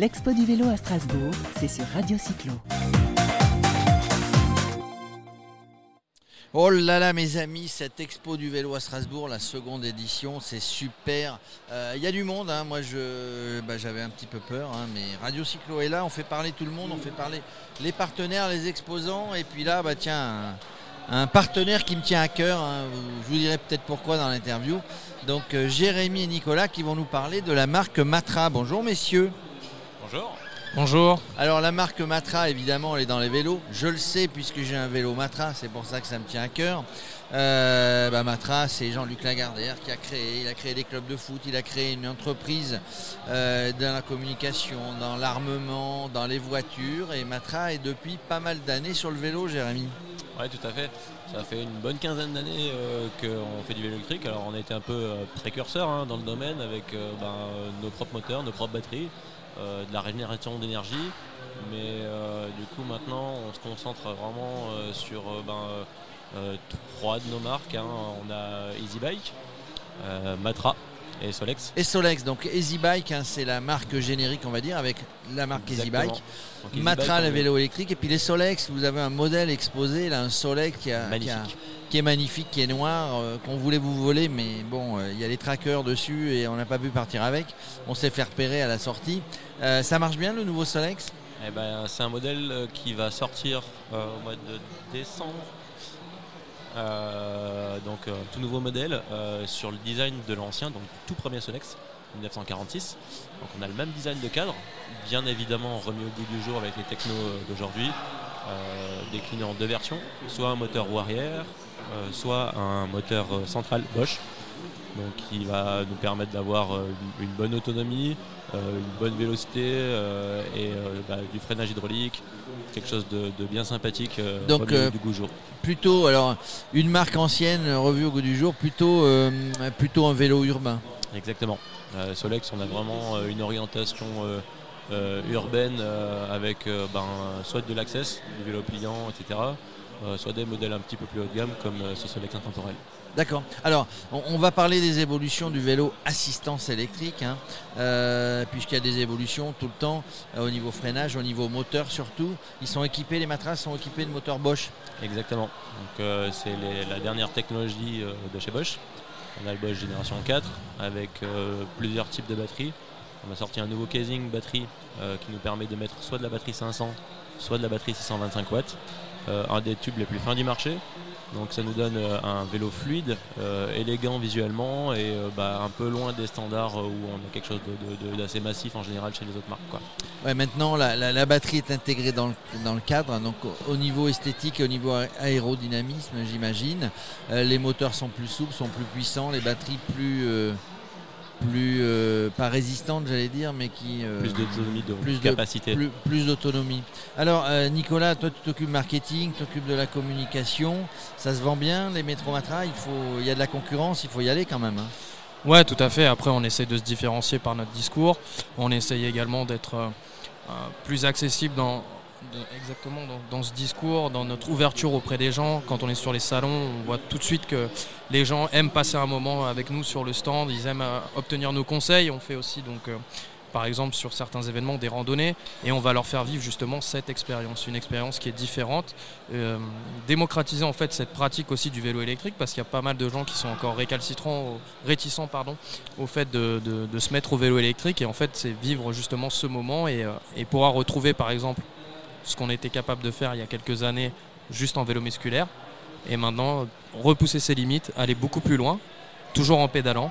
L'expo du vélo à Strasbourg, c'est sur Radio Cyclo. Oh là là mes amis, cette expo du vélo à Strasbourg, la seconde édition, c'est super. Euh, Il y a du monde, hein. moi bah, j'avais un petit peu peur, hein, mais Radio Cyclo est là, on fait parler tout le monde, on fait parler les partenaires, les exposants, et puis là, bah tiens, un, un partenaire qui me tient à cœur, hein. je vous dirai peut-être pourquoi dans l'interview. Donc euh, Jérémy et Nicolas qui vont nous parler de la marque Matra. Bonjour messieurs. Bonjour. Bonjour. Alors la marque Matra, évidemment, elle est dans les vélos. Je le sais puisque j'ai un vélo Matra, c'est pour ça que ça me tient à cœur. Euh, bah, Matra, c'est Jean-Luc Lagardère qui a créé. Il a créé des clubs de foot, il a créé une entreprise euh, dans la communication, dans l'armement, dans les voitures. Et Matra est depuis pas mal d'années sur le vélo, Jérémy. Oui, tout à fait. Ça fait une bonne quinzaine d'années euh, qu'on fait du vélo électrique. Alors on a été un peu euh, précurseur hein, dans le domaine avec ben, nos propres moteurs, nos propres batteries. De la régénération d'énergie. Mais du coup, maintenant, on se concentre vraiment sur ben, trois de nos marques. hein. On a EasyBike, euh, Matra et Solex. Et Solex, donc Easy Bike, hein, c'est la marque générique, on va dire, avec la marque Easy EasyBike, Matra, le vélo électrique. Et puis les Solex, vous avez un modèle exposé, là, un Solex qui, a- qui a- Magnifique. qui est magnifique, qui est noir, euh, qu'on voulait vous voler, mais bon, euh, il y a les trackers dessus et on n'a pas pu partir avec. On s'est fait repérer à la sortie. Euh, ça marche bien le nouveau Solex? Eh ben, c'est un modèle euh, qui va sortir euh, au mois de décembre. Euh, donc tout nouveau modèle euh, sur le design de l'ancien, donc tout premier Solex 1946. Donc on a le même design de cadre, bien évidemment remis au goût du jour avec les technos euh, d'aujourd'hui, décliné en deux versions, soit un moteur roue arrière, soit un moteur central Bosch, donc qui va nous permettre d'avoir euh, une bonne autonomie, euh, une bonne vélocité euh, et bah, du freinage hydraulique, quelque chose de, de bien sympathique Donc, du goût jour. Plutôt, alors, une marque ancienne revue au goût du jour, plutôt, plutôt un vélo urbain. Exactement. Solex, on a vraiment une orientation euh, urbaine euh, avec euh, ben, soit de l'access, du vélo pliant, etc. euh, soit des modèles un petit peu plus haut de gamme comme euh, ce Solex intemporel. D'accord. Alors, on, on va parler des évolutions du vélo assistance électrique, hein, euh, puisqu'il y a des évolutions tout le temps euh, au niveau freinage, au niveau moteur surtout. Ils sont équipés, les matraces sont équipés de moteurs Bosch. Exactement. Donc euh, c'est la dernière technologie de chez Bosch. On a le Bosch Génération 4 avec plusieurs types de batteries. On a sorti un nouveau casing batterie qui nous permet de mettre soit de la batterie 500, soit de la batterie 625 watts. Euh, un des tubes les plus fins du marché. Donc ça nous donne euh, un vélo fluide, euh, élégant visuellement et bah, un peu loin des standards où on a quelque chose d'assez massif en général chez les autres marques. Quoi. Maintenant, la, batterie est intégrée dans le, cadre, hein, donc au, au niveau esthétique et au niveau aérodynamisme, j'imagine. Les moteurs sont plus souples, sont plus puissants, les batteries plus, plus euh, pas résistantes, j'allais dire, mais qui euh, Plus d'autonomie, de plus de- capacité. plus, plus d'autonomie. Alors, euh, Nicolas, toi, tu t'occupes marketing, tu t'occupes de la communication. Ça se vend bien, les métromatras. Il faut, il y a de la concurrence, il faut y aller quand même. hein. Ouais, tout à fait. Après, on essaie de se différencier par notre discours. On essaye également d'être euh, euh, plus accessible dans, exactement dans, ce discours, dans notre ouverture auprès des gens. Quand on est sur les salons, on voit tout de suite que les gens aiment passer un moment avec nous sur le stand. Ils aiment euh, obtenir nos conseils. On fait aussi donc. euh, par exemple sur certains événements des randonnées et on va leur faire vivre justement cette expérience, une expérience qui est différente, Euh, démocratiser en fait cette pratique aussi du vélo électrique parce qu'il y a pas mal de gens qui sont encore récalcitrants, réticents pardon, au fait de, se mettre au vélo électrique et en fait c'est vivre justement ce moment et, et pouvoir retrouver par exemple ce qu'on était capable de faire il y a quelques années juste en vélo musculaire et maintenant repousser ses limites, aller beaucoup plus loin, toujours en pédalant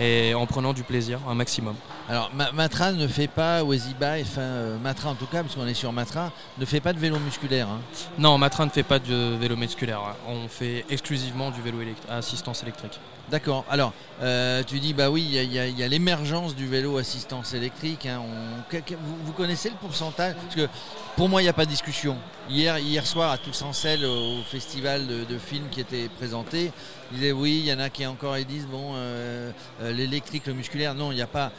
et en prenant du plaisir un maximum. Alors, Ma- Matra ne fait pas, Easybuy, enfin, euh, Matra en tout cas, parce qu'on est sur Matra, ne fait pas de vélo musculaire. hein. Non, Matrin ne fait pas de vélo musculaire, on fait exclusivement du vélo à assistance électrique. D'accord. Alors, euh, tu dis, bah oui, il y a- l'émergence du vélo assistance électrique. hein. Vous, connaissez le pourcentage? Parce que pour moi, il n'y a pas de discussion. Hier, hier soir, à Tous en Selle, au festival de, films qui était présenté, ils disaient oui, il y en a qui encore ils disent bon, euh, euh, l'électrique, le musculaire. Non, il n'y a pas,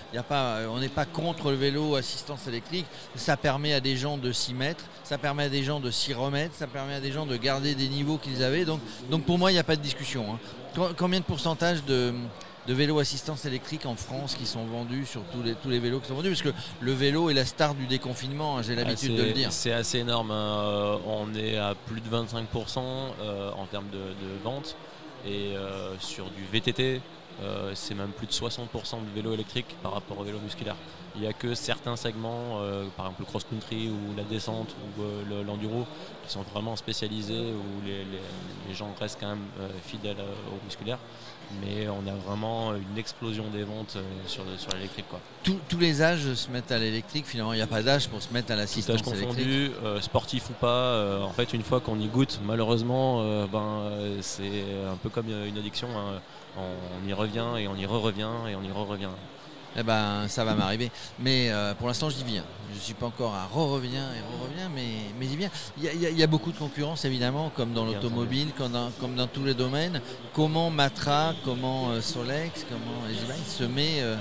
on n'est pas contre le vélo assistance électrique. Ça permet à des gens de s'y mettre, ça permet à des gens de s'y remettre, ça permet à des gens de garder des niveaux qu'ils avaient. Donc, donc pour moi, il n'y a pas de discussion. hein. Com- Combien de pourcentage de, de vélos assistance électrique en France qui sont vendus sur tous les, tous les vélos qui sont vendus? Parce que le vélo est la star du déconfinement, hein, j'ai l'habitude Ah, de le dire. C'est assez énorme. hein. Euh, On est à plus de 25% euh, en termes de, de vente. Et euh, sur du VTT, c'est même plus de 60% de vélo électrique par rapport au vélo musculaire. Il n'y a que certains segments, euh, par exemple le cross-country ou la descente ou euh, le- l'enduro, qui sont vraiment spécialisés où les, les- les gens restent quand même euh, fidèles au musculaire. Mais on a vraiment une explosion des ventes sur, sur l'électrique. Tous- tous les âges se mettent à l'électrique, finalement il n'y a pas d'âge pour se mettre à l'assistance confondu, sportif ou pas, en fait, une fois qu'on y goûte, malheureusement, ben, c'est un peu comme une addiction. hein. On, y revient et on y re-revient et on y re-revient. Eh ben, ça va m'arriver. Mais euh, pour l'instant, j'y viens. Je ne suis pas encore à re-reviens et re-reviens, mais, mais j'y viens. Il y, y y a beaucoup de concurrence, évidemment, comme dans l'automobile, comme dans, comme dans tous les domaines. Comment Matra, comment euh, Solex, comment se met, euh,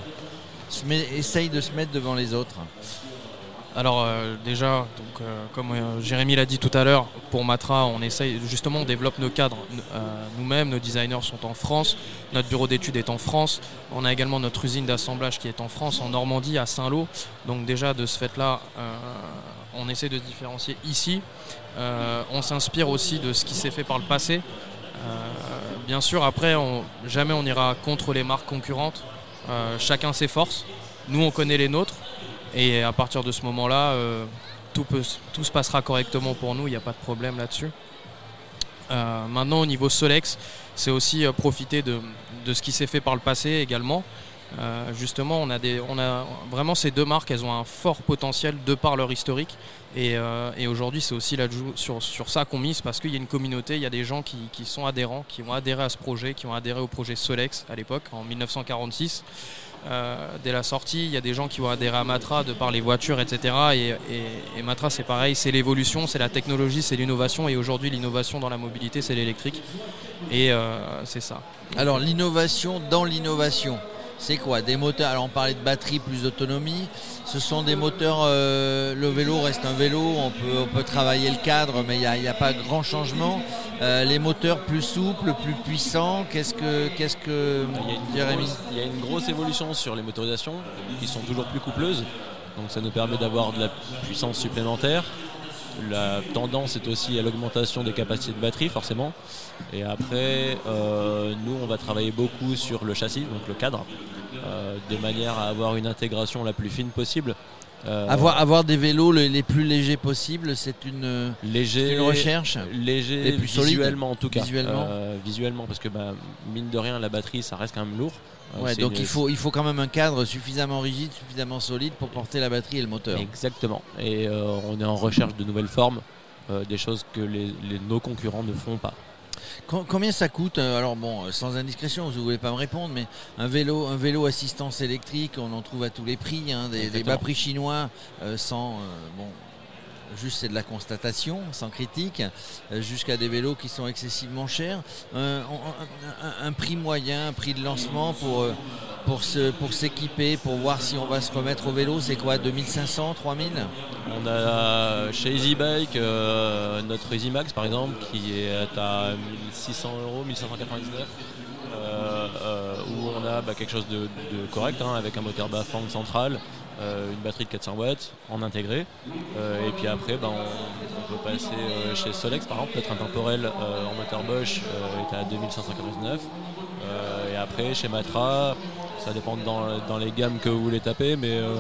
se met- essaye de se mettre devant les autres Alors euh, déjà, euh, comme euh, Jérémy l'a dit tout à l'heure, pour Matra, on essaye justement, on développe nos cadres nous-mêmes, nos designers sont en France, notre bureau d'études est en France, on a également notre usine d'assemblage qui est en France, en Normandie, à Saint-Lô. Donc déjà de ce fait-là, on essaie de se différencier ici. On s'inspire aussi de ce qui s'est fait par le passé. Bien sûr, après, jamais on ira contre les marques concurrentes. Chacun ses forces. Nous, on connaît les nôtres. Et à partir de ce moment-là, euh, tout, se passera correctement pour nous, il n'y a pas de problème là-dessus. Euh, maintenant, au niveau Solex, c'est aussi euh, profiter de, ce qui s'est fait par le passé également. Justement, on a, vraiment ces deux marques, elles ont un fort potentiel de par leur historique. Et, aujourd'hui, c'est aussi là sur, sur ça qu'on mise parce qu'il y a une communauté, il y a des gens qui sont adhérents, qui ont adhéré à ce projet, qui ont adhéré au projet Solex à l'époque, en 1946. Euh, dès la sortie, il y a des gens qui ont adhéré à Matra de par les voitures, etc. Et, et- et Matra, c'est pareil, c'est l'évolution, c'est la technologie, c'est l'innovation. Et aujourd'hui, l'innovation dans la mobilité, c'est l'électrique. Et euh, c'est ça. Alors, l'innovation dans l'innovation, c'est quoi Des moteurs, alors on parlait de batterie, plus d'autonomie. Ce sont des moteurs, euh, le vélo reste un vélo, on peut, on peut travailler le cadre, mais il n'y a, a pas grand changement. Euh, les moteurs plus souples, plus puissants, qu'est-ce que, qu'est-ce que Il y, a une Jérémy grosse, il y a une grosse évolution sur les motorisations qui sont toujours plus coupleuses. Donc ça nous permet d'avoir de la puissance supplémentaire. La tendance est aussi à l'augmentation des capacités de batterie forcément. Et après, euh, nous on va travailler beaucoup sur le châssis, donc le cadre, euh, de manière à avoir une intégration la plus fine possible. Euh, avoir, avoir des vélos le- les plus légers possibles, c'est une, léger, une recherche. léger Les plus solides, visuellement en tout cas. visuellement. Visuellement parce que bah, mine de rien la batterie ça reste quand même lourd. Euh, Ouais, donc une- il faut, il faut quand même un cadre suffisamment rigide, suffisamment solide pour porter la batterie et le moteur. Exactement. Et euh, on est en recherche de nouvelles formes, euh, des choses que les, les- nos concurrents ne font pas. Com- Combien ça coûte Alors bon, sans indiscrétion, vous ne voulez pas me répondre, mais un vélo, un vélo assistance électrique, on en trouve à tous les prix, hein, des, bas prix chinois, euh, sans bon, juste c'est de la constatation, sans critique, euh, jusqu'à des vélos qui sont excessivement chers. Euh, un, prix moyen, un prix de lancement pour euh, pour s'équiper, pour voir si on va se remettre au vélo, c'est quoi 2500, 3000 On a chez EasyBike euh, notre EasyMax par exemple qui est à 1600 euros, 1599. euh, euh, où on a bah, quelque chose de, correct hein, avec un moteur Bafang central, euh, une batterie de 400 watts en intégré. Euh, et puis après, bah, on, peut passer euh, chez Solex par exemple, peut-être un temporel euh, en moteur Bosch euh, est à 2599. Euh, et après, chez Matra, ça dépend dans, dans les gammes que vous voulez taper, mais euh,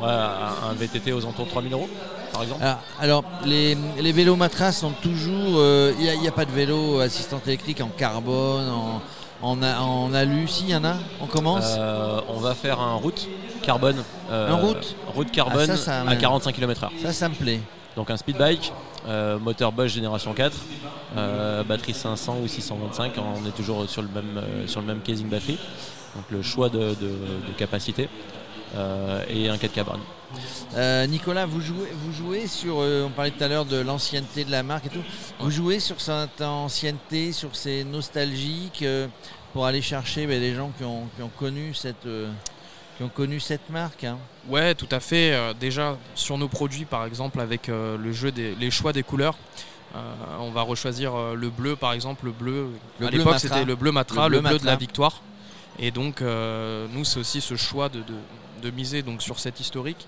ouais, un VTT aux alentours de 3000 euros par exemple. Alors, alors, les, les vélos matras sont toujours. Il n'y a, pas de vélo assistante électrique en carbone, en, en, a- en alu. Si, y en a On commence Euh, on va faire un route carbone. euh, Un route Route carbone Ah, ça, ça à m'aime. 45 km/h. Ça, ça me plaît. Donc un speed bike, euh, moteur Bosch génération 4, euh, batterie 500 ou 625. On est toujours sur le même, sur le même casing batterie. Donc le choix de, de- de capacité. euh, et un 4 carbone. Euh, Nicolas, vous jouez, vous jouez sur. euh, on parlait tout à l'heure de l'ancienneté de la marque et tout. Vous jouez sur cette ancienneté, sur ces nostalgiques, euh, pour aller chercher ben, les gens qui ont, qui ont connu cette. euh, qui ont connu cette marque. hein. Ouais, tout à fait. Euh, déjà, sur nos produits, par exemple, avec euh, le jeu des les choix des couleurs, euh, on va rechoisir euh, le bleu, par exemple, le bleu. Le à l'époque, Matra. c'était le bleu Matra, Le le bleu de la victoire. Et donc, euh, nous, c'est aussi ce choix de, de- de miser donc, sur cette historique.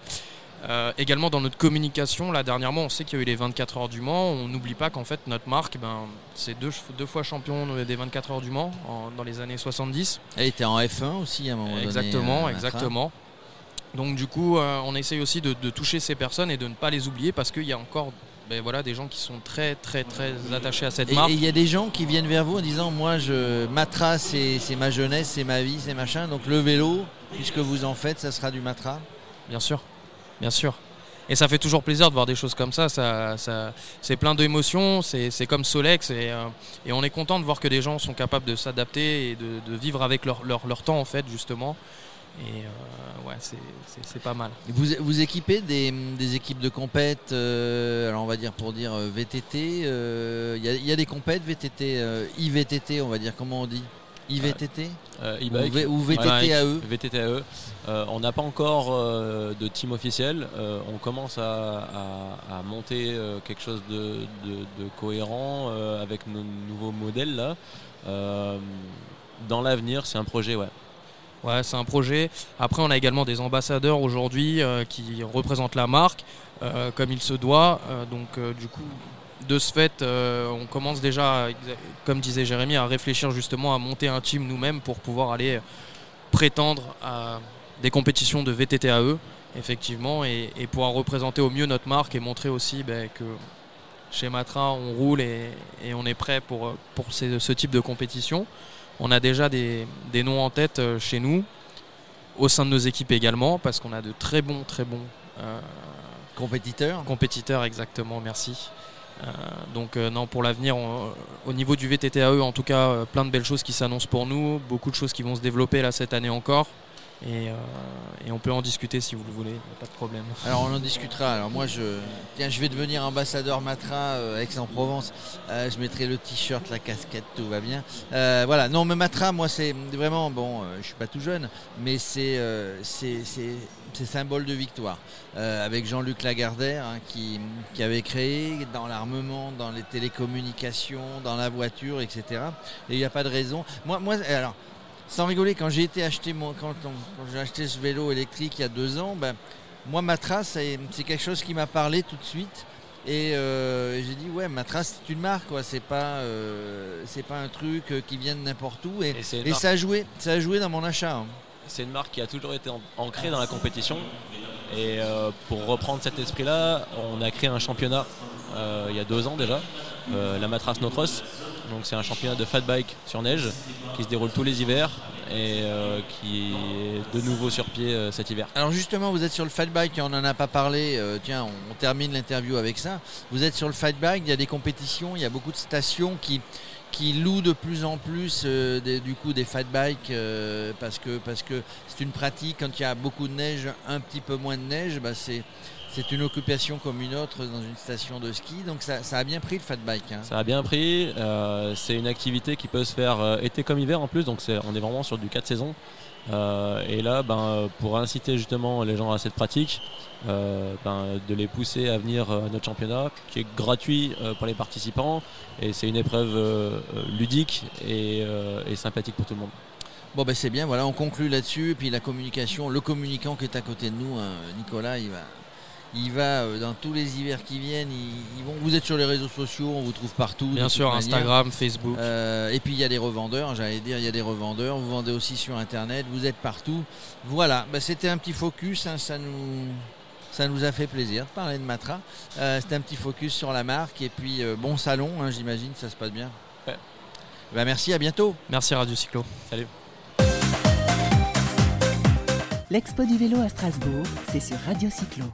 Euh, également dans notre communication, là dernièrement, on sait qu'il y a eu les 24 heures du Mans. On n'oublie pas qu'en fait notre marque, ben, c'est deux, deux fois champion des 24 heures du Mans en- dans les années 70. Elle était en F1 aussi à un moment donné. Exactement, euh, Matra. exactement. Donc du coup, euh, on essaye aussi de, de toucher ces personnes et de ne pas les oublier parce qu'il y a encore ben, voilà, des gens qui sont très très très attachés à cette Et marque. et il y a des gens qui viennent vers vous en disant Moi, je, Matra, c'est ma jeunesse, c'est ma vie, c'est machin. Donc le vélo, puisque vous en faites, ça sera du Matra. Bien sûr, bien sûr. Et ça fait toujours plaisir de voir des choses comme ça. ça, ça- c'est plein d'émotions, c'est c'est comme Solex. Et, euh, et on est content de voir que des gens sont capables de s'adapter et de, de vivre avec leur, leur, leur temps, en fait, justement. Et euh, ouais, c'est- pas mal. Vous, vous équipez des, des équipes de compète, euh, alors on va dire pour dire euh, VTT. euh, Il y, a- il y a des compètes VTT, euh, IVTT, on va dire, comment on dit? IVTT Euh, ou, ou VTT à eux VTTAE. Euh, on n'a pas encore euh, de team officiel. Euh, on commence à, à- à monter euh, quelque chose de, de- de cohérent euh, avec nos nouveaux modèles là. Euh, dans l'avenir, c'est un projet, ouais. Ouais, c'est un projet. Après, on a également des ambassadeurs aujourd'hui euh, qui représentent la marque euh, comme il se doit. Euh, donc, du coup, de ce fait, on commence déjà, comme disait Jérémy, à réfléchir justement à monter un team nous-mêmes pour pouvoir aller prétendre à des compétitions de VTTAE, effectivement, et, pouvoir représenter au mieux notre marque et montrer aussi ben, que chez Matra, on roule et, on est prêt pour, pour ce type de compétition. On a déjà des, des noms en tête euh, chez nous, au sein de nos équipes également, parce qu'on a de très bons, très bons euh, Compétiteurs compétiteurs, exactement, merci. Euh, donc euh, non, pour l'avenir, au niveau du VTTAE, en tout cas, plein de belles choses qui s'annoncent pour nous, beaucoup de choses qui vont se développer là cette année encore. Et, euh, et on peut en discuter si vous le voulez, pas de problème. Alors on en discutera. Alors moi je tiens je vais devenir ambassadeur Matra euh, Aix-en-Provence. Euh, je mettrai le t-shirt, la casquette, tout va bien. Euh, voilà. Non mais Matra moi c'est vraiment bon. euh, je suis pas tout jeune, mais c'est euh, c'est symbole de victoire. Avec Jean-Luc Lagardère hein, qui qui avait créé dans l'armement, dans les télécommunications, dans la voiture, etc. Et il n'y a pas de raison. Moi moi alors. Sans rigoler, quand j'ai été acheter mon, quand, j'ai acheté ce vélo électrique il y a deux ans, ben, moi, Matra, c'est c'est quelque chose qui m'a parlé tout de suite. Et euh, j'ai dit, ouais, Matra, c'est une marque, quoi. C'est pas, euh, c'est pas un truc euh, qui vient de n'importe où. Et, ça, a joué, ça a joué dans mon achat. hein. C'est une marque qui a toujours été ancrée dans la compétition. Et euh, pour reprendre cet esprit-là, on a créé un championnat il y a deux ans déjà, la Matra Snowcross. Donc c'est un championnat de fat bike sur neige qui se déroule tous les hivers et euh, qui est de nouveau sur pied euh, cet hiver. Alors justement, vous êtes sur le fat bike on n'en a pas parlé. euh, tiens, on, termine l'interview avec ça. Vous êtes sur le fat bike, il y a des compétitions, il y a beaucoup de stations qui, qui louent de plus en plus des- du coup des fat bikes parce que parce que c'est une pratique. Quand il y a beaucoup de neige, un petit peu moins de neige, bah, c'est c'est une occupation comme une autre dans une station de ski. Donc ça, ça a bien pris le fat bike. hein. Ça a bien pris, euh, c'est une activité qui peut se faire euh, été comme hiver en plus, donc on est vraiment sur du 4 saisons. Euh, et là, ben, pour inciter justement les gens à cette pratique, ben, de les pousser à venir à notre championnat, qui est gratuit pour les participants, et c'est une épreuve ludique et, et sympathique pour tout le monde. Bon ben c'est bien, voilà, on conclut là-dessus. Et puis la communication, le communicant qui est à côté de nous, hein, Nicolas, il va, il va euh, dans tous les hivers qui viennent. Ils, ils vont, vous êtes sur les réseaux sociaux, on vous trouve partout. Bien sûr, manière. Instagram, Facebook. Euh, et puis il y a des revendeurs, j'allais dire, il y a des revendeurs. Vous vendez aussi sur Internet, vous êtes partout. Voilà, ben, c'était un petit focus, hein, ça nous. Ça nous a fait plaisir de parler de Matra. Euh, C'était un petit focus sur la marque et puis euh, bon salon, hein, j'imagine, ça se passe bien. Ouais. Ben, merci, à bientôt. Merci Radio Cyclo. Salut L'expo du vélo à Strasbourg, c'est sur Radio Cyclo.